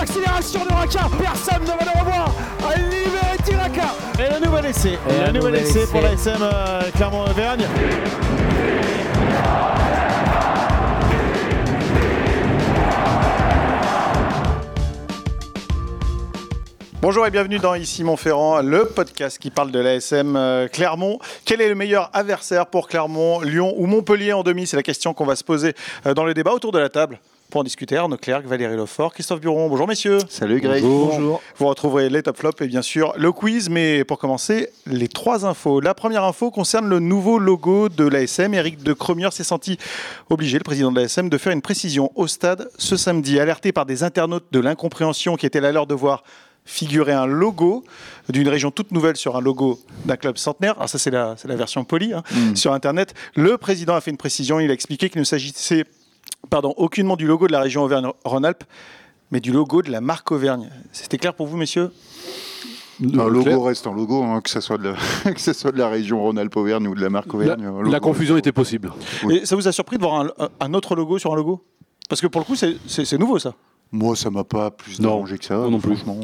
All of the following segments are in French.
l'accélération de Raka. Personne ne va le revoir. Liberty Raka. Et le nouvel essai. Et le nouvel essai pour la SM euh, Clermont-Auvergne. Bonjour et bienvenue dans Ici Montferrand, le podcast qui parle de l'ASM euh, Clermont. Quel est le meilleur adversaire pour Clermont, Lyon ou Montpellier en demi? C'est la question qu'on va se poser euh, dans le débat autour de la table. Pour en discuter, Arnaud Clerc, Valérie Lefort, Christophe Buron. Bonjour messieurs. Salut Greg. Bonjour. Vous retrouverez les top flops et bien sûr le quiz. Mais pour commencer, les trois infos. La première info concerne le nouveau logo de l'ASM. Eric de Cromier s'est senti obligé, le président de l'ASM, de faire une précision au stade ce samedi. Alerté par des internautes de l'incompréhension qui était là l'heure de voir figurer un logo d'une région toute nouvelle sur un logo d'un club centenaire. Alors ça, c'est la, version polie hein, Mm. sur Internet. Le président a fait une précision. Il a expliqué qu'il ne s'agissait pardon, aucunement du logo de la région Auvergne-Rhône-Alpes, mais du logo de la marque Auvergne. C'était clair pour vous, messieurs? Un Euh, logo clair. reste un logo, hein, que ce soit de la, que ce soit de la région Rhône-Alpes-Auvergne ou de la marque Auvergne. logo la confusion était possible. Oui. Et ça vous a surpris de voir un, un autre logo sur un logo? Parce que pour le coup, c'est nouveau ça. Moi, ça m'a pas plus Non, dérangé que ça. moi non plus. franchement.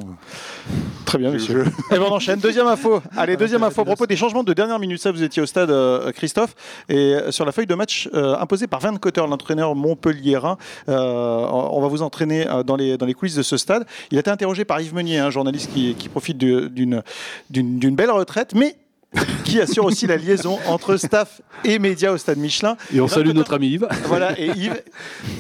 Très bien, Je- messieurs. Et ben on enchaîne. Deuxième info. Allez, deuxième info à propos des changements de dernière minute. Ça, vous étiez au stade, euh, Christophe. Et sur la feuille de match euh, imposée par Van Cotter, l'entraîneur montpelliérain, euh, on va vous entraîner euh, dans, les, dans les coulisses de ce stade. Il a été interrogé par Yves Meunier, un journaliste qui, qui profite d'une belle retraite, mais qui assure aussi la liaison entre staff et médias au stade Michelin. Et on salue Cotter- notre ami Yves. Voilà, et Yves,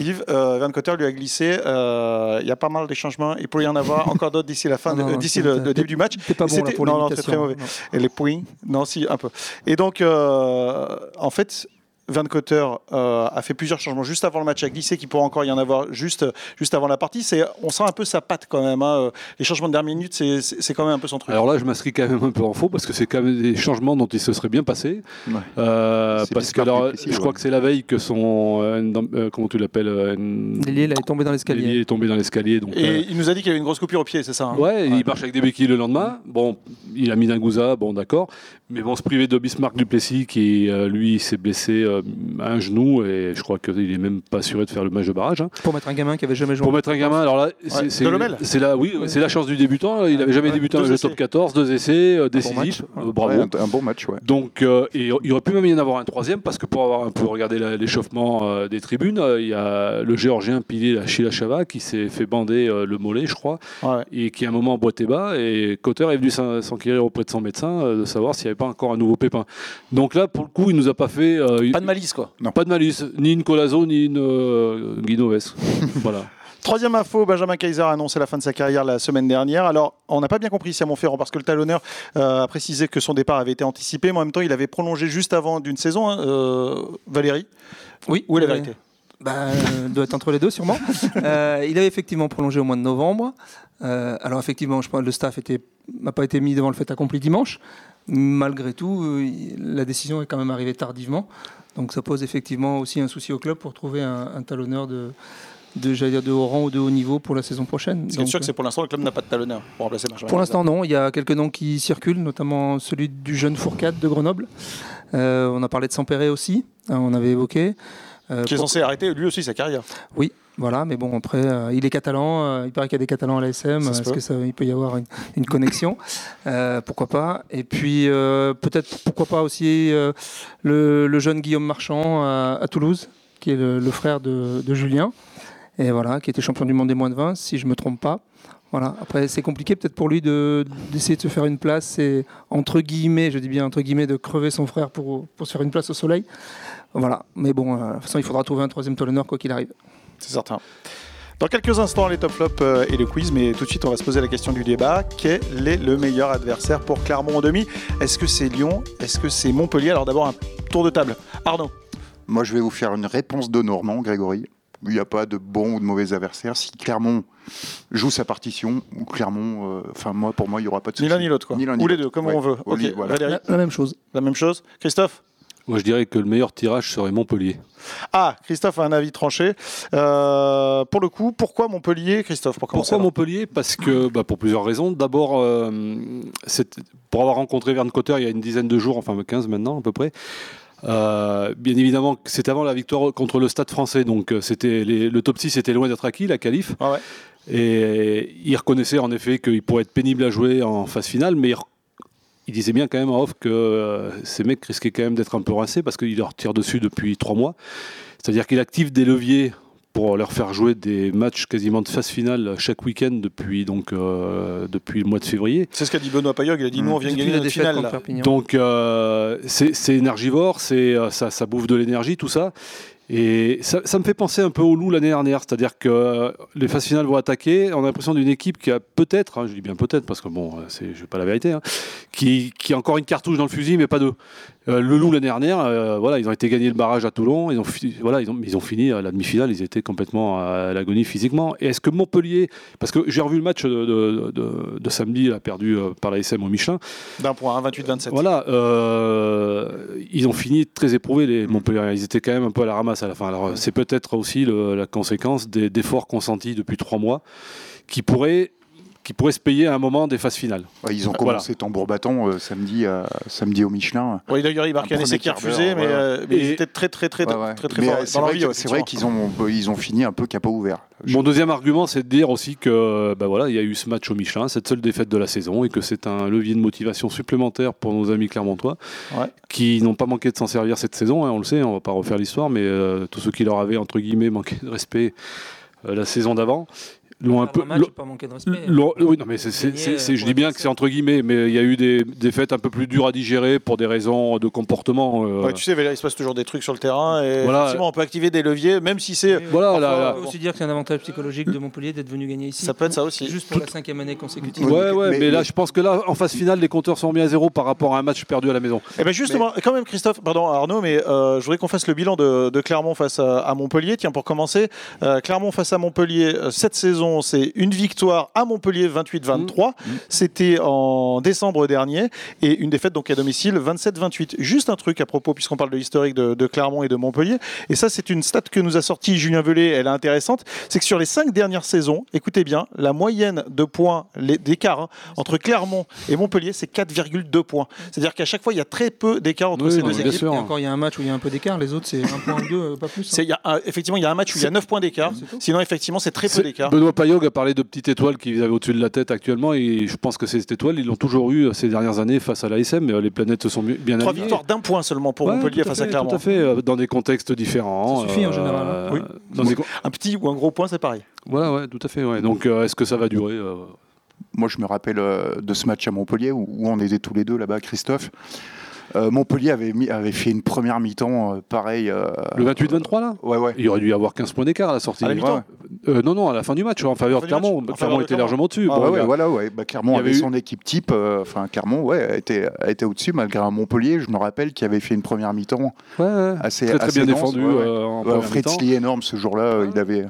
Yves euh, Van Cotter lui a glissé. euh, Il y a pas mal de changements. Il pourrait y en avoir encore d'autres d'ici la fin, d'ici le, début du match. T'es pas bon là C'était- pour non, non, très mauvais. Non. Et les points Non, si, un peu. Et donc, euh, en fait, Van Cotter euh, a fait plusieurs changements juste avant le match, a glissé qu'il pourrait encore y en avoir juste, juste avant la partie. C'est, on sent un peu sa patte quand même. hein. Les changements de dernière minute, c'est, c'est c'est quand même un peu son truc. Alors là, je m'inscris quand même un peu en faux parce que c'est quand même des changements dont il se serait bien passé. Ouais. Euh, parce que alors, je crois ouais. que c'est la veille que son. euh, euh, comment tu l'appelles euh, là, est tombé dans l'escalier. L'ailier est tombé dans l'escalier. Donc, Et euh, il nous a dit qu'il y avait une grosse coupure au pied, c'est ça hein Ouais, il marche avec des béquilles le lendemain. Bon, il a mis d'un gouza, bon d'accord. Mais bon, se priver de Bismarck Duplessis qui, euh, lui, s'est blessé euh, à un genou et je crois qu'il est même pas assuré de faire le match de barrage. hein. Pour mettre un gamin qui avait jamais joué. Pour mettre un gamin, alors là, c'est Ouais, la, oui, c'est la chance du débutant. Il n'avait jamais Ouais, débuté le essais. top 14, deux essais, euh, décisifs. Euh, bravo. Ouais, un, un bon match, ouais. Donc, euh, et il aurait pu même y en avoir un troisième parce que pour avoir un peu regardé l'échauffement euh, des tribunes, euh, il y a le géorgien Pili Chila Chava qui s'est fait bander euh, le mollet, je crois, Ouais. et qui à un moment boitait bas. Et Cotter est venu s'en- s'enquérir auprès de son médecin euh, de savoir s'il n'y avait pas encore un nouveau pépin. Donc là, pour le coup, il nous a pas fait. euh, Pas de malice, quoi. pas de malice, ni une Colazo, ni une euh, Guinoves. voilà. Troisième info, Benjamin Kaiser a annoncé la fin de sa carrière la semaine dernière. Alors, on n'a pas bien compris ici à Montferrand parce que le talonneur euh, a précisé que son départ avait été anticipé, mais en même temps, il avait prolongé juste avant d'une saison. hein, euh, Valérie, Oui. où est la vérité? Bah, euh, doit être entre les deux sûrement. Euh, il avait effectivement prolongé au mois de novembre. Euh, alors effectivement, je pense que le staff n'a pas été mis devant le fait accompli dimanche. Malgré tout, euh, la décision est quand même arrivée tardivement. Donc ça pose effectivement aussi un souci au club pour trouver un, un talonneur de, dire de haut rang ou de haut niveau pour la saison prochaine. C'est sûr que c'est pour l'instant, le club n'a pas de talonneur pour remplacer Benjamin Pour l'instant, non. Il y a quelques noms qui circulent, notamment celui du jeune Fourcade de Grenoble. Euh, on a parlé de Sampéré aussi, hein, on avait évoqué. Euh, Qui est censé arrêter lui aussi sa carrière. Oui, voilà, mais bon, après, euh, il est catalan, euh, il paraît qu'il y a des catalans à l'ASM, est-ce que ça, il peut y avoir une, une connexion? Euh, Pourquoi pas? Et puis, peut-être, pourquoi pas aussi le, le jeune Guillaume Marchand à, à Toulouse, qui est le, le frère de, de Julien, et voilà, qui était champion du monde des moins de 20, si je ne me trompe pas. Voilà. Après, c'est compliqué peut-être pour lui de- d'essayer de se faire une place et entre guillemets, je dis bien entre guillemets, de crever son frère pour, pour se faire une place au soleil. Voilà. Mais bon, de toute façon, il faudra trouver un troisième talonneur quoi qu'il arrive. C'est certain. Dans quelques instants, les top flops euh, et le quiz, mais tout de suite, on va se poser la question du débat. Quel est le meilleur adversaire pour Clermont en demi? Est-ce que c'est Lyon? Est-ce que c'est Montpellier? Alors d'abord, un tour de table. Arnaud Moi, je vais vous faire une réponse de Normand, Grégory. Il n'y a pas de bons ou de mauvais adversaires. Si Clermont joue sa partition, ou Clermont, euh, enfin moi, pour moi, il n'y aura pas de Ni souci. l'un ni l'autre, quoi. Ni l'un ni Ou les deux, comme Ouais. on veut. Voilà. La même chose. la même chose. Christophe Moi, je dirais que le meilleur tirage serait Montpellier. Ah, Christophe a un avis tranché. Euh, pour le coup, pourquoi Montpellier, Christophe pour Pourquoi Montpellier? Parce que, bah, pour plusieurs raisons. D'abord, euh, c'est- pour avoir rencontré Verne Cotter il y a une dizaine de jours, enfin 15 maintenant à peu près. euh, bien évidemment, c'était avant la victoire contre le Stade français, donc c'était le top 6 était loin d'être acquis, la qualif. Ah ouais. Et il reconnaissait en effet qu'il pourrait être pénible à jouer en phase finale, mais il, il disait bien quand même en off que euh, ces mecs risquaient quand même d'être un peu rincés parce qu'il leur tire dessus depuis trois mois. C'est-à-dire qu'il active des leviers pour leur faire jouer des matchs quasiment de phase finale chaque week-end depuis, donc, euh, depuis le mois de février. C'est ce qu'a dit Benoît Payog. Il a dit nous, on vient gagner la notre finale. là. Donc euh, c'est énergivore, c'est ça, ça bouffe de l'énergie, tout ça. Et ça, ça me fait penser un peu au loup l'année dernière, c'est-à-dire que les phases finales vont attaquer. On a l'impression d'une équipe qui a peut-être, hein, je dis bien peut-être parce que bon, euh, c'est je sais pas la vérité, hein, qui, qui a encore une cartouche dans le fusil, mais pas deux. Euh, le loup l'année dernière, euh, voilà, ils ont été gagner le barrage à Toulon, ils ont, voilà, ils ont, ils ont fini à la demi-finale, ils étaient complètement à l'agonie physiquement. Et est-ce que Montpellier, parce que j'ai revu le match de, de- de- de samedi, là, perdu par la SM au Michelin. D'un point, hein, 28-27. Voilà, euh, ils ont fini très éprouvés, les Montpellier. Ils étaient quand même un peu à la ramasse Alors, c'est peut-être aussi la conséquence des d'efforts consentis depuis trois mois qui pourraient, qui pourraient se payer à un moment des phases finales. Ouais, ils ont Voilà. commencé tambour bâton euh, samedi, à- samedi au Michelin. Oui, d'ailleurs, il marquait un Un essai qui refusé, mais, ouais. euh, mais ils étaient très, très, très, Ouais, ouais. très, très euh, c'est dans vrai, qu'ils ont, ils ont fini un peu capot ouvert. Mon deuxième argument, c'est de dire aussi que ben voilà, il y a eu ce match au Michelin, cette seule défaite de la saison, et que c'est un levier de motivation supplémentaire pour nos amis clermontois, Ouais. qui n'ont pas manqué de s'en servir cette saison. hein, on le sait, on va pas refaire l'histoire, mais euh, tous ceux qui leur avaient entre guillemets manqué de respect euh, la saison d'avant l'ont un peu. pas manqué de respect. oui, non, mais c'est, je dis bien que c'est entre guillemets, mais il y a eu des défaites un peu plus dures à digérer pour des raisons de comportement. euh, Ouais, tu sais, il se passe toujours des trucs sur le terrain et Voilà. effectivement, on peut activer des leviers, même si c'est. Voilà, Parfois, là, là. On peut aussi dire que c'est un avantage psychologique de Montpellier d'être venu gagner ici. Ça peut être ça aussi. Juste pour la cinquième année consécutive. Oui, Ouais, ouais, mais, mais- là, mais- je pense que là, en phase finale, les compteurs sont mis à zéro par rapport à un match perdu à la maison. Et bien justement, quand même Christophe, pardon Arnaud, mais euh, je voudrais qu'on fasse le bilan de, de Clermont face à, à Montpellier. Tiens, pour commencer, euh, Clermont face à Montpellier, euh, cette saison, c'est une victoire à Montpellier 28-23. C'était en décembre dernier. Et une défaite donc à domicile 27-28. Juste un truc à propos, puisqu'on parle de l'historique de, de Clermont et de Montpellier. Et ça, c'est une stat que nous a sorti Julien Velay, elle est intéressante. C'est que sur les cinq dernières saisons, écoutez bien, la moyenne de points, les- d'écart hein, entre Clermont et Montpellier, c'est 4,2 points. C'est-à-dire qu'à chaque fois, il y a très peu d'écart entre Oui, ces non, deux équipes. bien sûr. Et encore, il y a un match où il y a un peu d'écart. Les autres, c'est un point ou deux, euh, pas plus. hein. Y a un- effectivement, il y a un match où il y a 9 points d'écart. Sinon, effectivement, c'est très peu d'écart. Benoît Payog a parlé de petites étoiles qu'ils avaient au-dessus de la tête actuellement, et je pense que ces étoiles, ils l'ont toujours eu ces dernières années face à l'ASM, mais euh, les planètes se sont bien Trois victoires d'un point seulement pour Ouais, Montpellier à face à Clermont. Tout à fait, euh, dans des contextes différents. Ça suffit en général, hein. Oui. dans des con- Un petit ou un gros point, c'est pareil. Voilà, ouais, tout à fait. Ouais. Donc, euh, est-ce que ça va durer euh, Moi, je me rappelle euh, de ce match à Montpellier où, où on était tous les deux là-bas, Christophe. Euh, Montpellier avait, mis- avait fait une première mi-temps euh, pareil. euh, Le 28-23, là Ouais, ouais. Il aurait dû y avoir 15 points d'écart à la sortie. À la mi-temps ouais. Euh, non, non, à la fin du match, en faveur de fin du match, Clermont. en faveur Clermont de était Clermont. largement au-dessus. Ah Bon, ouais, voilà, ouais. Bah, Clermont y avait, avait eu- son équipe type. euh, Enfin, Clermont, ouais, a été, a été au-dessus malgré un Montpellier. Je me rappelle qui avait fait une première mi-temps Ouais, ouais. assez, très très assez bien dense, défendu ouais, ouais. euh, en Ouais, première Fritz. Lee énorme ce jour-là. euh, Il avait,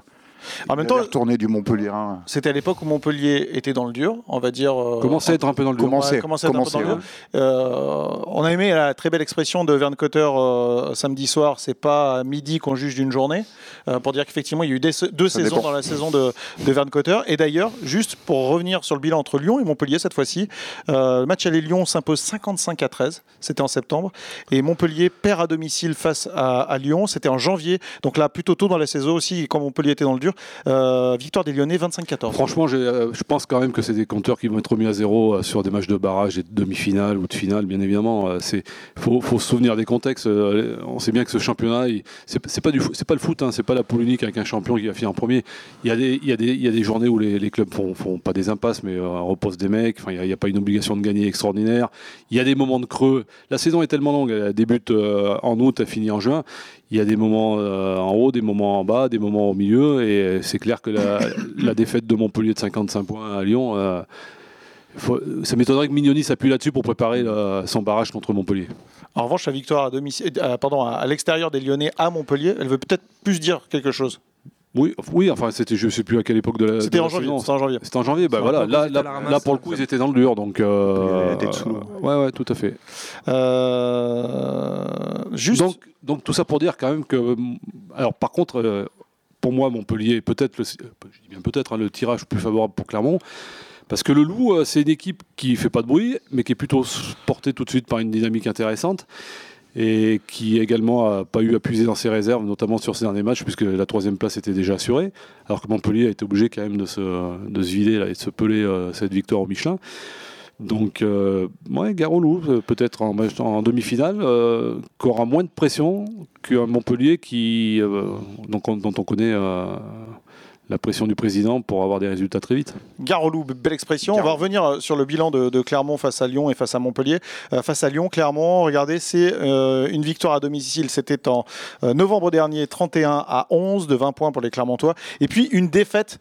En même temps, retourné du Montpellier. hein. c'était à l'époque où Montpellier était dans le dur, on va dire. euh, Commençait à être un peu dans le dur. Comment- Ouais, commençait à être un peu commençait, dans le ouais. dur. Euh, on a aimé la très belle expression de Verne Cotter euh, samedi soir. C'est pas à midi qu'on juge d'une journée, euh, pour dire qu'effectivement il y a eu des- deux Ça saisons dépend. dans la saison de, de Verne Cotter. Et d'ailleurs, juste pour revenir sur le bilan entre Lyon et Montpellier cette fois-ci, euh, le match aller Lyon s'impose 55 à 13. C'était en septembre, et Montpellier perd à domicile face à, à Lyon. C'était en janvier, donc là plutôt tôt dans la saison aussi, quand Montpellier était dans le dur. Euh, victoire des Lyonnais 25-14. Franchement, euh, je pense quand même que c'est des compteurs qui vont être remis à zéro euh, sur des matchs de barrage et de demi-finale ou de finale, bien évidemment. C'est, faut, se souvenir des contextes. On sait bien que ce championnat, il- c'est, pas pas le foot, hein, c'est pas la poule unique avec un champion qui va finir en premier. Il y a des, il il journées où les, clubs font, font pas des impasses, mais reposent des mecs. Il n'y a, il a pas une obligation de gagner extraordinaire. Il y a des moments de creux. La saison est tellement longue. Elle débute en août, elle finit en juin. Il y a des moments euh, en haut, des moments en bas, des moments au milieu, et c'est clair que la, la défaite de Montpellier de 55 points à Lyon, euh, faut- ça m'étonnerait que Mignoni s'appuie là-dessus pour préparer la- son barrage contre Montpellier. En revanche, la victoire à, domicile, euh, pardon, à, à l'extérieur des Lyonnais à Montpellier, elle veut peut-être plus dire quelque chose. Oui, oui, enfin, c'était, je ne sais plus à quelle époque de la. C'était en janvier. saison. C'était en janvier. C'était en janvier, bah voilà. Là, ils étaient là, ramasse, là, pour le coup, ils étaient dans le dur, donc. euh, La tête sous l'eau. ouais, ouais, tout à fait. Euh, juste. Donc, donc tout ça pour dire quand même que, alors par contre, euh, pour moi Montpellier est peut-être, le, je dis bien peut-être hein, le tirage plus favorable pour Clermont, parce que le Loup euh, c'est une équipe qui fait pas de bruit, mais qui est plutôt portée tout de suite par une dynamique intéressante. Et qui également a pas eu à puiser dans ses réserves, notamment sur ces derniers matchs, puisque la troisième place était déjà assurée, alors que Montpellier a été obligé quand même de se, de se vider et de se peler euh, cette victoire au Michelin. Donc, euh, ouais, Garolou, euh, peut-être en, demi-finale, euh, qui aura moins de pression qu'un Montpellier qui, euh, dont on connaît la pression du président pour avoir des résultats très vite. Garolou, belle expression. On va revenir euh, sur le bilan de, de Clermont face à Lyon et face à Montpellier. Euh, face à Lyon, Clermont, regardez, c'est euh, une victoire à domicile. C'était en euh, novembre dernier, 31 à 11, de 20 points pour les Clermontois. Et puis une défaite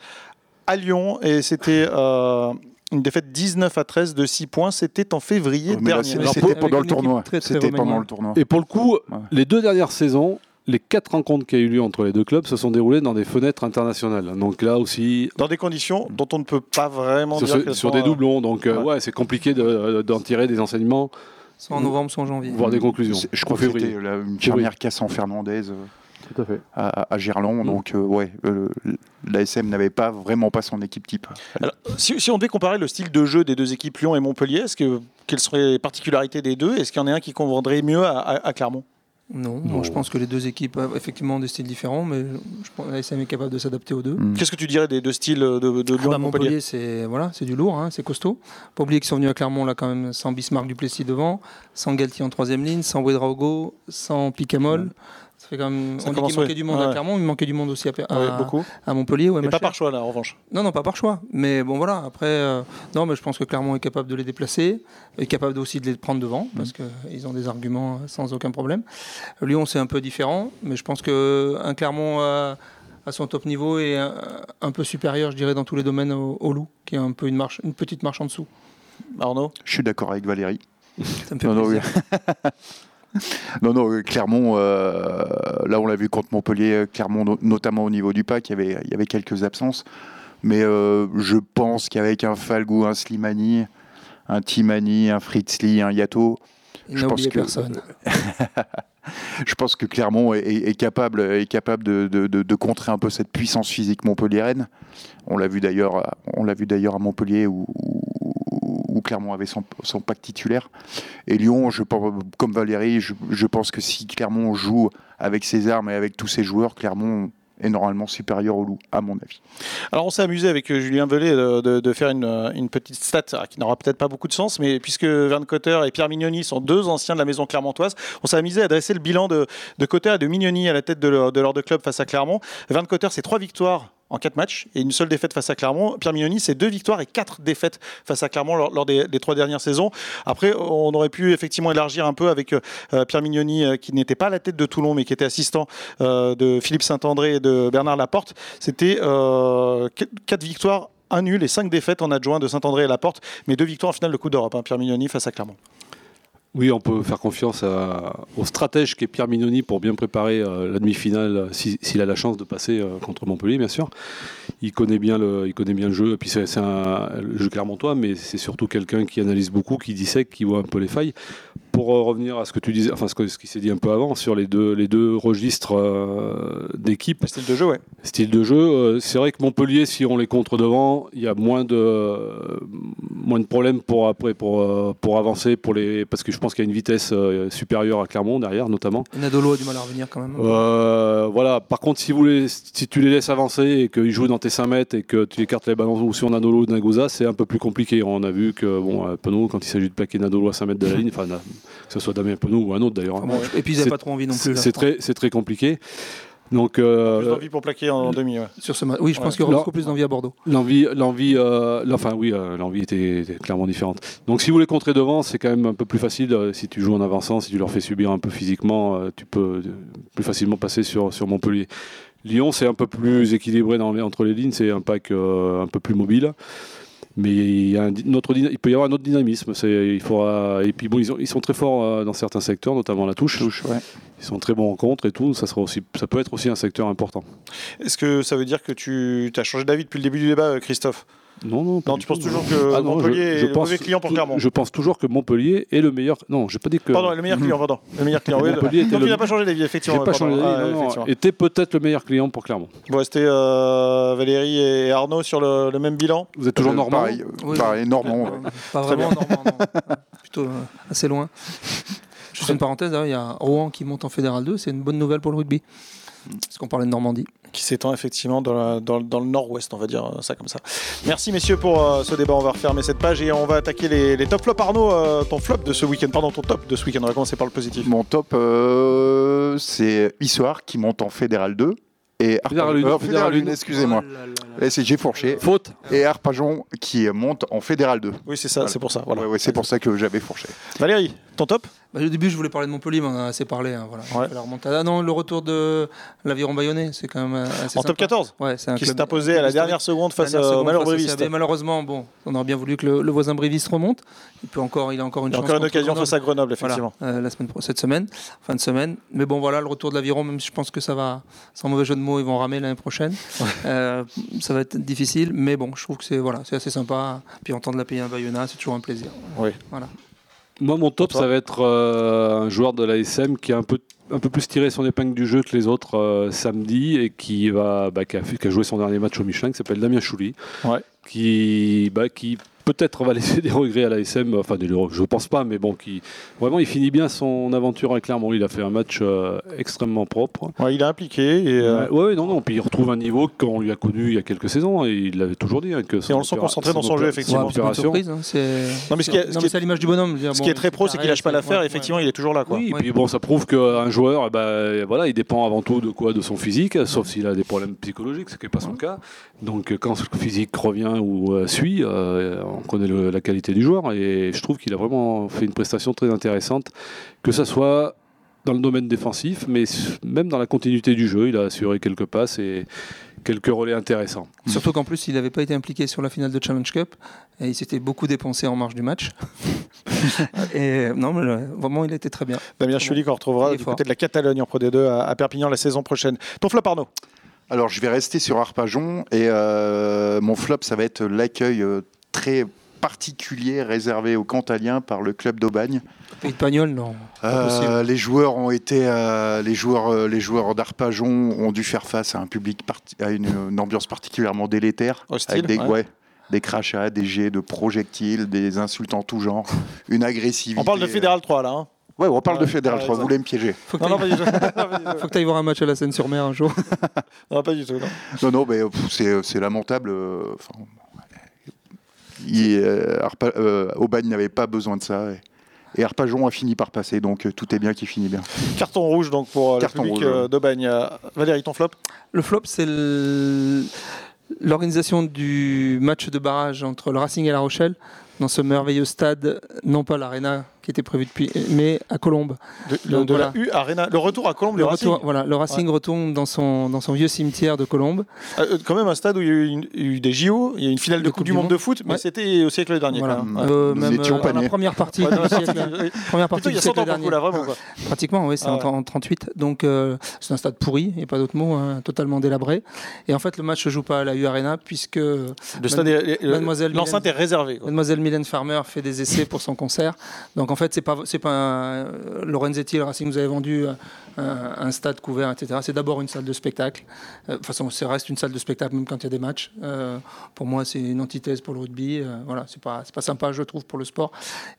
à Lyon, et c'était euh, une défaite 19 à 13 de 6 points. C'était en février dernier. C'était pendant le tournoi. équipe très, très C'était pendant le tournoi. Et pour le coup, Ouais. les deux dernières saisons, les quatre rencontres qui a eu lieu entre les deux clubs se sont déroulées dans des fenêtres internationales. Donc là aussi, Dans des conditions dont on ne peut pas vraiment sur, dire sur sont, des euh, doublons. Donc euh, ouais. ouais, c'est compliqué de- d'en tirer des enseignements, Soit en novembre, soit en janvier. voire des conclusions. C'est- Je crois que février. c'était là, une charnière casse en Fernandez euh, Tout à fait. à, à Gerland. Mm. Donc, euh, ouais, euh, l'ASM n'avait pas vraiment pas son équipe type. Alors, si, si on devait comparer le style de jeu des deux équipes Lyon et Montpellier, est-ce que quelles seraient les particularités des deux? Est-ce qu'il y en a un qui conviendrait mieux à, à- à Clermont? Non, je pense que les deux équipes ont effectivement des styles différents, mais je pense que l'ASM est capable de s'adapter aux deux. Qu'est-ce que tu dirais des deux styles de, de Ah Lyon bah, Montpellier c'est voilà, c'est du lourd, hein, c'est costaud. Pas oublier qu'ils sont venus à Clermont là quand même sans Bismarck Duplessis devant, sans Galtier en troisième ligne, sans Ouedraogo, sans Picamol. Ça fait quand même. Ça on dit qu'il manquait du monde Ouais. à Clermont, il manquait du monde aussi à, Ouais, beaucoup. à Montpellier. Ouais, Mais ma pas par choix là, en revanche. Non, non, pas par choix. Mais bon, voilà. Après, euh, non, mais je pense que Clermont est capable de les déplacer, est capable aussi de les prendre devant, parce qu'ils ont des arguments euh, sans aucun problème. Lyon, c'est un peu différent, mais je pense qu'un Clermont euh, à son top niveau est un, un peu supérieur, je dirais, dans tous les domaines au, au Loup, qui est un peu une, marche, une petite marche en dessous. Arnaud? Je suis d'accord avec Valérie. Ça me fait Non, non, plaisir. Non, non, euh, Clermont, euh, là on l'a vu contre Montpellier, euh, Clermont, no- notamment au niveau du pack, il y avait, il y avait quelques absences. Mais euh, je pense qu'avec un Falgou, un Slimani, un Timani, un Fritzli, un Yato, je pense que- personne. je pense que Clermont est, est- est capable, est capable de, de- de- de contrer un peu cette puissance physique montpelliéraine. On l'a vu d'ailleurs, à- on l'a vu d'ailleurs à Montpellier où, où- où Clermont avait son, pack titulaire. Et Lyon, je, comme Valérie, je, pense que si Clermont joue avec ses armes et avec tous ses joueurs, Clermont est normalement supérieur au loup, à mon avis. Alors on s'est amusé avec euh, Julien Velay de, de- faire une, euh, petite stat euh, qui n'aura peut-être pas beaucoup de sens, mais puisque Verne Cotter et Pierre Mignoni sont deux anciens de la maison clermontoise, on s'est amusé à dresser le bilan de, de Cotter et de Mignoni à la tête de leur, de leur deux clubs face à Clermont. Verne Cotter, c'est trois victoires en quatre matchs et une seule défaite face à Clermont. Pierre Mignoni, c'est deux victoires et quatre défaites face à Clermont lors, des, trois dernières saisons. Après, on aurait pu effectivement élargir un peu avec euh, Pierre Mignoni, euh, qui n'était pas à la tête de Toulon, mais qui était assistant euh, de Philippe Saint-André et de Bernard Laporte. C'était qu- quatre victoires. Un nul et cinq défaites en adjoint de Saint-André et Laporte, mais deux victoires en finale de Coupe d'Europe. hein, Pierre Mignoni face à Clermont. Oui, on peut faire confiance au stratège qui est Pierre Mignoni pour bien préparer euh, la demi-finale, euh, si- s'il a la chance de passer euh, contre Montpellier, bien sûr. Il connaît bien le, il connaît bien le jeu, puis c'est c'est un le jeu clermontois, mais c'est surtout quelqu'un qui analyse beaucoup, qui dissèque, qui voit un peu les failles. Pour euh, revenir à ce que tu disais, enfin ce, que- ce qui s'est dit un peu avant sur les deux, les deux registres euh, d'équipe, Style de jeu, ouais. style de jeu. euh, c'est vrai que Montpellier, si on les contre devant, il y a moins de, euh, moins de problèmes pour, après, pour, euh, pour avancer, pour les, parce que je pense qu'il y a une vitesse euh, supérieure à Clermont derrière, notamment. Nadolo a du mal à revenir quand même. Euh, voilà. Par contre, si, vous les, si tu les laisses avancer et qu'ils jouent dans tes 5 mètres et que tu écartes les ballons ou sur Nadolo ou Nagoza, c'est un peu plus compliqué. On a vu que bon, euh, Penaud, quand il s'agit de plaquer Nadolo à 5 mètres de la ligne, enfin, que ce soit Damien Penaud ou un autre d'ailleurs, Enfin, hein, bon, et puis ils n'avaient c'est- pas trop envie non plus. c'est pense. très, c'est très compliqué. Donc, euh, Plus d'envie pour plaquer en, demi. ouais. Sur ce match. Oui, je pense Ouais. qu'il y aura beaucoup plus d'envie à Bordeaux. L'envie, l'envie, euh, enfin oui, euh, l'envie était, était clairement différente. Donc si vous les contrez devant, c'est quand même un peu plus facile. euh, si tu joues en avançant, si tu leur fais subir un peu physiquement, euh, tu peux euh, plus facilement passer sur, sur Montpellier. Lyon, c'est un peu plus équilibré dans les- entre les lignes, c'est un pack euh, un peu plus mobile. Mais il, y a un, di- notre dyna- il peut y avoir un autre dynamisme. Il faudra, et puis bon, ils, ont- ils sont très forts euh, dans certains secteurs, notamment la touche. Touche, ouais. Ils sont très bons en contre et tout. Ça, sera aussi, ça peut être aussi un secteur important. Est-ce que ça veut dire que tu as changé d'avis depuis le début du débat, euh, Christophe? Non, non. pas Non, tu penses toujours que Ah non, Montpellier je- je est le pense mauvais client pour Clermont Je pense toujours que Montpellier est le meilleur. Non, j'ai pas dit que. Pardon, le meilleur client, pardon. Le meilleur client. oui, Montpellier était Donc le- il n'a pas changé d'avis, J'ai effectivement. pas pardon. changé d'avis, Ah, non, était peut-être le meilleur client pour Clermont. Bon, c'était euh, Valérie et Arnaud sur le, le même bilan. Vous êtes toujours Euh, normand Pareil, euh, Oui. pareil, normand. ouais. Pas vraiment normand, non. Plutôt euh, assez loin. Juste une parenthèse, il y a Rouen qui monte en Fédéral 2, c'est une bonne nouvelle pour le rugby. Parce qu'on parlait de Normandie. qui s'étend effectivement dans, la- dans- dans le nord-ouest, on va dire euh, ça comme ça. Merci messieurs pour euh, ce débat. On va refermer cette page et on va attaquer les, les top flops. Arnaud, euh, ton flop de ce week-end, pardon, ton top de ce week-end. On va commencer par le positif. Mon top, euh, c'est Issoire qui monte en Fédéral 2. Et Fédéral Arpajon- euh, Fédéral Fédéral une. une, excusez-moi. Oh j'ai fourché. Faute. Et Arpajon qui monte en Fédéral 2. Oui, c'est ça, Voilà. c'est pour ça. Voilà. Ouais, ouais, c'est pour ça que j'avais fourché. Valérie, ton top? Bah, au début, je voulais parler de Montpellier, mais on en a assez parlé. hein, voilà. Ouais. La remontada. Ah non, le retour de l'aviron bayonnais, c'est quand même euh, assez En sympa. top 14 Ouais, c'est un qui s'est imposé à la dernière seconde face euh, au malheur bréviste. Malheureusement, bon, on aurait bien voulu que le, le voisin bréviste remonte. Il peut encore, il a encore une Il a chance. encore une occasion Grenoble. face à Grenoble, Voilà, effectivement. euh, la semaine cette semaine, fin de semaine. Mais bon, voilà, le retour de l'aviron, même si je pense que ça va, sans mauvais jeu de mots, ils vont ramer l'année prochaine. Euh, ça va être difficile, mais bon, je trouve que c'est voilà, c'est assez sympa. Puis entendre la payer un Bayonnat, c'est toujours un plaisir. Oui. Voilà. Moi, mon top, ça va être euh, un joueur de l'ASM qui a un peu, un peu plus tiré son épingle du jeu que les autres euh, samedi et qui, va, bah, qui, a, fait- qui a joué son dernier match au Michelin, qui s'appelle Damien Chouli. Ouais. Qui, bah, qui peut-être va laisser des regrets à l'ASM, enfin, des, je pense pas, mais bon, qui vraiment, il finit bien son aventure avec Clermont. Il a fait un match euh, extrêmement propre. Ouais, il est impliqué et, euh, Ouais, ouais, non, non. Puis il retrouve un niveau qu'on lui a connu il y a quelques saisons et il l'avait toujours dit. hein, que Et on le sent concentré dans son jeu, effectivement. Ouais, c'est surprise. hein, Non, mais ce qui est- ce qui mais est- c'est à l'image du bonhomme. dire, ce bon, qui est très pro, c'est qu'il lâche pas l'affaire. ouais, Effectivement, il est toujours là. Quoi. Oui, et Ouais. puis bon, ça prouve qu'un joueur, eh ben, voilà, il dépend avant tout de quoi De son physique, sauf s'il a des problèmes psychologiques, ce qui n'est pas son cas. Donc quand le physique revient ou euh, suit, euh, on connaît le- la qualité du joueur et je trouve qu'il a vraiment fait une prestation très intéressante, que ce soit dans le domaine défensif, mais même dans la continuité du jeu, il a assuré quelques passes et quelques relais intéressants. Surtout qu'en plus, il n'avait pas été impliqué sur la finale de Challenge Cup et il s'était beaucoup dépensé en marge du match. et non, mais euh, vraiment, il était très bien. Damien Chuli qu'on retrouvera du fort. côté de la Catalogne en Pro D2 à, à Perpignan la saison prochaine. Ton flop, Arnaud? Alors, je vais rester sur Arpajon et euh, mon flop, ça va être l'accueil euh, très particulier réservé aux Cantaliens par le club d'Aubagne. Pays de Pagnol, non. Euh, les joueurs ont été, euh, les joueurs, euh, les joueurs d'Arpajon ont dû faire face à un public, à une, une ambiance particulièrement délétère, Hostile, avec des, ouais. ouais, des crachats, des jets de projectiles, des insultes en tout genre, une agressivité. On parle de Fédéral 3 là. Hein Ouais, on parle Ouais, de Fédéral ouais, 3. Vous voulez me piéger Faut que tout. faut que tu ailles voir un match à la Seine-sur-Mer un jour. Non, pas du tout. non. Non, non, mais c'est lamentable. enfin, il- euh, Arpa- euh, Aubagne n'avait pas besoin de ça. Et, et Arpajon a fini par passer, donc euh, tout est bien qui finit bien. Carton rouge donc pour euh, Carton le public rouge, euh. Euh, Valérie, ton flop? Le flop, c'est l'organisation du match de barrage entre le Racing et La Rochelle dans ce merveilleux stade, non pas l'Arena qui était prévu depuis, mais à Colombes. de, le- Donc, de voilà. la U Arena. Le retour à Colombe, Le, le retour, Racing. voilà, le Racing retourne dans son, dans son vieux cimetière de Colombes. Euh, quand même un stade où il y a eu, une- des JO, il y a eu une finale de Coupe du Monde de foot, mais Ouais. c'était au siècle dernier. Voilà. Quand même. Ouais. Euh, Nous même étions euh, dans la première partie Ouais, du siècle. oui. Première Plutôt, partie il y a du 100 siècle dernier. coup, là, vraiment. Quoi. Pratiquement, oui, c'est Ah en, en 38. Donc euh, c'est un stade pourri, il n'y a pas d'autre mot, hein, totalement délabré. Et en fait, le match ne se joue pas à la U Arena puisque Le stade L'enceinte est réservée. Mademoiselle Mylène Farmer fait des essais pour son concert. Donc en fait, c'est pas, pas un, euh, Lorenzetti, le Racing, vous avez vendu euh, un, un stade couvert, etc. C'est d'abord une salle de spectacle. Euh, De toute façon, ça reste une salle de spectacle même quand il y a des matchs. Euh, pour moi, c'est une antithèse pour le rugby. Euh, voilà, c'est pas, c'est pas sympa, je trouve, pour le sport.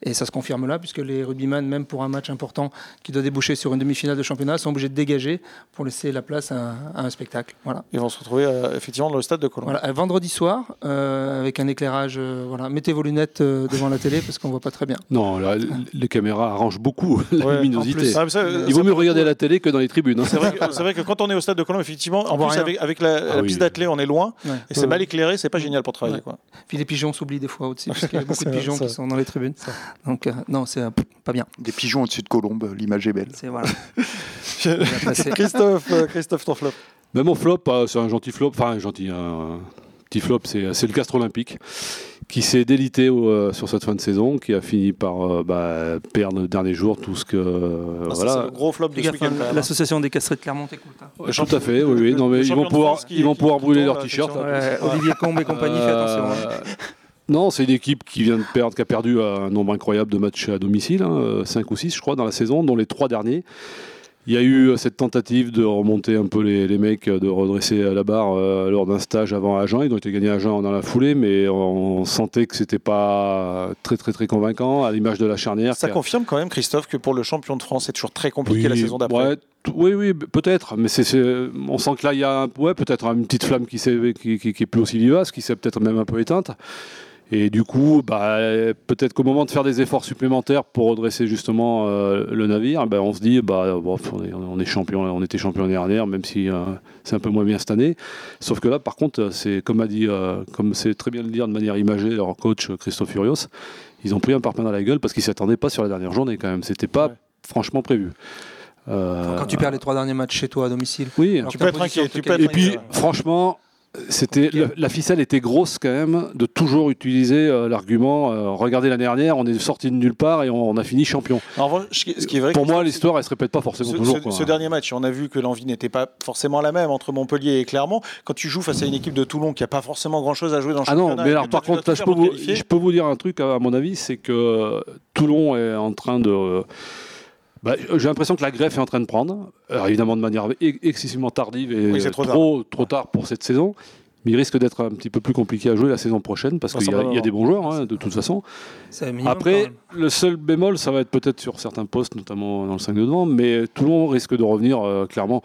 Et ça se confirme là, puisque les rugbyman, même pour un match important qui doit déboucher sur une demi-finale de championnat, sont obligés de dégager pour laisser la place à, un- à un spectacle. Voilà. Ils vont se retrouver euh, effectivement dans le stade de Colombe. Voilà, vendredi soir, euh, avec un éclairage. euh, voilà. Mettez vos lunettes euh, devant la télé parce qu'on voit pas très bien. Non, là, les caméras arrangent beaucoup la Ouais, luminosité. plus. Ah, ça, Il vaut mieux regarder la télé que dans les tribunes. hein. C'est vrai, que- c'est vrai que quand on est au stade de Colombe, effectivement, en On plus rien. avec, avec la, la Ah oui, piste d'athlée, on est loin Ouais. et c'est mal éclairé, c'est pas génial pour travailler. Ouais. Quoi. Puis les pigeons s'oublient des fois au-dessus, parce qu'il y a beaucoup de pigeons ça- qui sont dans les tribunes. Donc euh, non, c'est euh, pas bien. Des pigeons au-dessus de Colombe, l'image est belle. C'est voilà. Christophe, euh, Christophe, ton flop. Mais mon flop, euh, c'est un gentil flop, enfin un gentil, un petit flop, c'est c'est le Castre Olympique qui s'est délité au, euh, sur cette fin de saison, qui a fini par euh, bah, perdre le dernier jour tout ce que. euh, Ah, voilà. le gros flop hein. L'association des castrés de Clermont t'écoute. hein. Tout à fait, oui, oui. Non, mais ils vont pouvoir, qui- ils vont qui- pouvoir qui brûler leur là, t-shirt. Ouais, Olivier Combe et compagnie, fais attention. hein. Euh, Non, c'est une équipe qui vient de perdre, qui a perdu un nombre incroyable de matchs à domicile, 5 ou 6 je crois dans la saison, dont les trois derniers. Il y a eu euh, cette tentative de remonter un peu les, les mecs, euh, de redresser la barre euh, lors d'un stage avant Agen. Ils ont été gagnés à Agen dans la foulée, mais on sentait que c'était pas très très très convaincant à l'image de la charnière. Ça confirme quand même, Christophe, que pour le champion de France, c'est toujours très compliqué la saison d'après. ouais, oui, oui, peut-être. Mais c'est, on sent que là, il y a ouais, peut-être une petite flamme qui, qui, qui est plus aussi vivace, qui s'est peut-être même un peu éteinte. Et du coup, bah, peut-être qu'au moment de faire des efforts supplémentaires pour redresser justement euh, le navire, ben, on se dit, bah, bon, on, est, on est champion, on était champion l'année dernière, même si euh, c'est un peu moins bien cette année. Sauf que là, par contre, c'est comme a dit, euh, comme c'est très bien de le dire de manière imagée leur coach Christophe Furios, ils ont pris un parpaing dans la gueule parce qu'ils s'y attendaient pas sur la dernière journée quand même. C'était pas Ouais. franchement prévu. Euh, Quand tu perds les trois derniers matchs chez toi à domicile. oui, Tu peux être inquiet, et puis, franchement, c'était la, ficelle était grosse quand même de toujours utiliser euh, l'argument. euh, regardez l'année dernière, on est sorti de nulle part et on, on a fini champion. En revanche, ce qui est vrai, Pour moi, l'histoire, elle se répète pas forcément Ce, toujours. ce- quoi. ce dernier match, on a vu que l'envie n'était pas forcément la même entre Montpellier et Clermont. Quand tu joues face à une équipe de Toulon qui n'a pas forcément grand-chose à jouer dans le Ah non, championnat, mais et alors que par contre, là, je peux, vous, qualifier, je peux vous dire un truc, à mon avis, c'est que Toulon est en train de. Bah, J'ai l'impression que la greffe est en train de prendre, Alors, évidemment de manière excessivement tardive et Oui, trop trop, trop tard pour cette saison. Mais il risque d'être un petit peu plus compliqué à jouer la saison prochaine parce qu'il y, a- il y a des bons joueurs, hein, de toute façon. Minimum, Après, le seul bémol, ça va être peut-être sur certains postes, notamment dans le 5 de devant, mais Toulon risque de revenir euh, clairement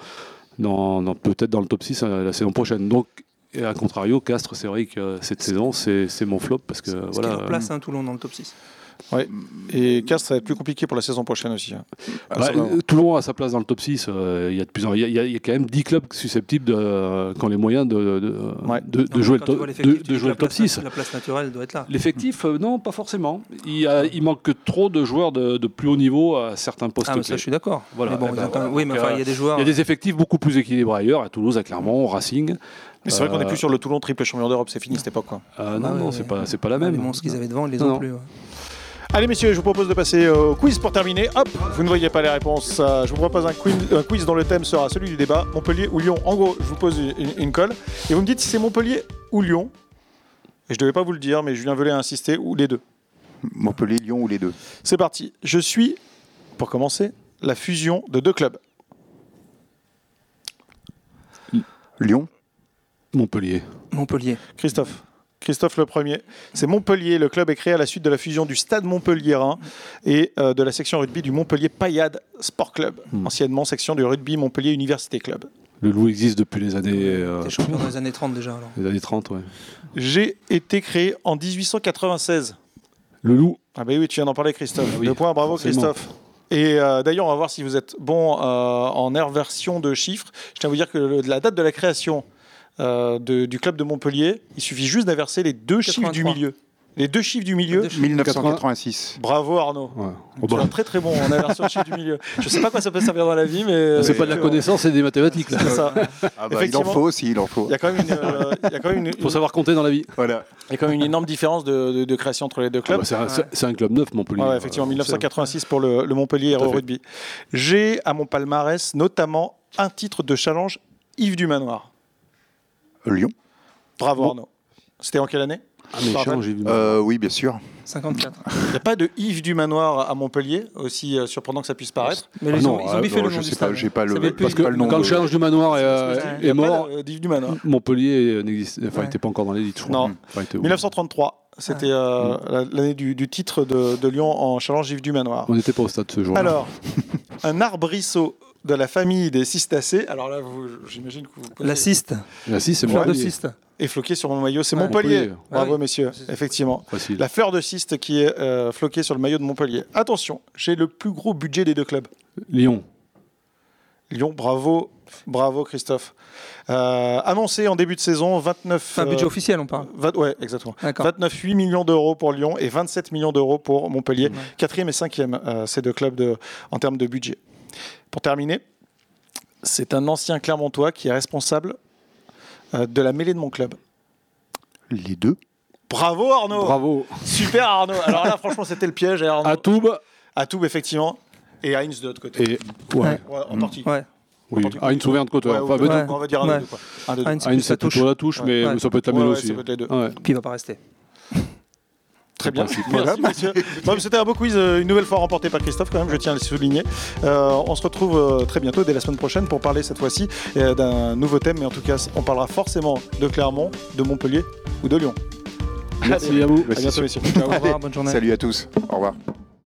dans, dans- peut-être dans le top 6 euh, la saison prochaine. Donc, et à contrario, Castres, c'est vrai que euh, cette saison, c'est mon flop parce que Ce qui voilà. leur place hein, Toulon dans le top 6. Et Castres, ça va être plus compliqué pour la saison prochaine aussi. hein. Bah, euh, Toulon a sa place dans le top 6. euh, Il y, a de plus en- il y a- il y a- il y a quand même 10 clubs susceptibles, de, euh, qui ont les moyens de, de, Ouais. de- de Non, mais jouer le top, vois de, l'effectif, de tu dis jouer que le top la place- 6. La place naturelle doit être là. L'effectif, euh, non, pas forcément. Il, y a- il manque que trop de joueurs de, de plus haut niveau à certains postes Ah, mais ça, je suis d'accord. Voilà, bon, eh ben voilà. Oui, mais enfin, euh, il y a des joueurs. Il y a des effectifs beaucoup plus équilibrés ailleurs, à Toulouse, à Clermont, au Racing. Mais c'est vrai qu'on n'est plus sur le Toulon triple champion d'Europe, c'est fini cette époque. Quoi. Euh, non, Ah ouais, non, ouais. c'est pas, c'est pas la Ah, même. Les monstres qu'ils avaient devant, ils les Non, ont non. plus. ouais. Allez messieurs, je vous propose de passer au quiz pour terminer. Hop, vous ne voyez pas les réponses. Euh, Je vous propose un quiz, un quiz dont le thème sera celui du débat, Montpellier ou Lyon. En gros, je vous pose une, une colle et vous me dites si c'est Montpellier ou Lyon. Et je ne devais pas vous le dire, mais Julien Velay a insisté, ou les deux. Montpellier, Lyon ou les deux C'est parti. Je suis, pour commencer, la fusion de deux clubs. Lyon Montpellier. Montpellier. Christophe. Christophe le premier. C'est Montpellier. Le club est créé à la suite de la fusion du Stade Montpelliérain et euh, de la section rugby du Montpellier Payade Sport Club, Hmm. anciennement section du rugby Montpellier Université Club. Le loup existe depuis les années, euh, T'es champion dans les années 30 déjà. Alors. les années 30. Ouais. J'ai été créé en 1896. Le loup, Ah bah oui, tu viens d'en parler Christophe. Ah oui, Deux points, bravo forcément. Christophe. Et euh, d'ailleurs, on va voir si vous êtes bon euh, en version de chiffres. Je tiens à vous dire que le- la date de la création euh, de- du club de Montpellier, il suffit juste d'inverser les deux chiffres du 83. milieu. Les deux chiffres du milieu. Deux chiffres. 1986. Bravo Arnaud. ouais. Oh, bah, es très très bon en inversion de chiffres du milieu. Je sais pas quoi ça peut servir dans la vie, mais c'est pas de la euh, connaissance, c'est des mathématiques. là. C'est ça. Ah bah, il en faut aussi, il en faut. Il y a quand même une, euh, il y a quand même une, Il faut savoir compter dans la vie. Voilà. il y a quand même une énorme différence de, de- de création entre les deux Ah clubs. bah, c'est un, club neuf, Montpellier. Ouais, effectivement, Euh, 1986 pour le, le Montpellier Tout fait. Rugby. J'ai à mon palmarès notamment un titre de challenge Yves du Manoir. Lyon Bravo. Arnaud. C'était en quelle année? Ah, mais vu. Euh, Oui, bien sûr. 54. Il n'y a pas de Yves du Manoir à Montpellier, aussi euh, surprenant que ça puisse paraître? Mais Ah ils, non, ont, ils ont ah, biffé non, le je nom sais du pas, stade. j'ai pas le- parce Yves que le nom Quand le de- challenge du manoir est, euh, est a pas mort, d'Yves du Manoir. Montpellier n'existe- enfin, Ouais. n'était pas encore dans l'élite. Non. Enfin, il était où 1933, c'était euh, la- l'année du, du titre de, de Lyon en challenge Yves du Manoir. On n'était pas au stade ce jour-là. Alors, un arbrisseau de la famille des cistacés. Alors là, j'imagine que vous La ciste. Ah, si, c'est Fleur de Montpellier. ciste. est floqué sur mon maillot. C'est Ouais. Montpellier. Montpellier. Bravo, Ah oui. messieurs. Effectivement. Facile. La fleur de cyste qui est euh, floquée sur le maillot de Montpellier. Attention, j'ai le plus gros budget des deux clubs. Lyon. Lyon, bravo, bravo Christophe. Euh, annoncé en début de saison, 29. Enfin, budget euh, officiel, on parle. 20 ouais, exactement. D'accord. 29, 8 millions d'euros pour Lyon et 27 millions d'euros pour Montpellier. Ouais. Quatrième et cinquième, euh, ces deux clubs de, en termes de budget. Pour terminer, c'est un ancien Clermontois qui est responsable euh, de la mêlée de mon club. Les deux Bravo Arnaud Bravo. Super Arnaud Alors là, franchement, c'était le piège. hein, Arnaud. Atoub À tout, effectivement. Et Heinz de l'autre côté. et. Ouais. Ouais, en partie. Ouais. Oui. Souveraine de côté. Ouais, Enfin, ou- mais ouais. On va dire un Ouais. de deux, quoi. Un de deux. Heinz, plutôt touche. la touche, mais ça peut être la mêlée ouais, aussi. ça peut être les deux. Ouais. Puis il va pas rester. Très bien. C'était un beau quiz, euh, une nouvelle fois remporté par Christophe, quand même, je tiens à le souligner. Euh, on se retrouve euh, très bientôt, dès la semaine prochaine, pour parler cette fois-ci d'un nouveau thème. Mais en tout cas, on parlera forcément de Clermont, de Montpellier ou de Lyon. Merci à vous. À bientôt, messieurs. Au revoir, bonne journée. Salut à tous. Au revoir.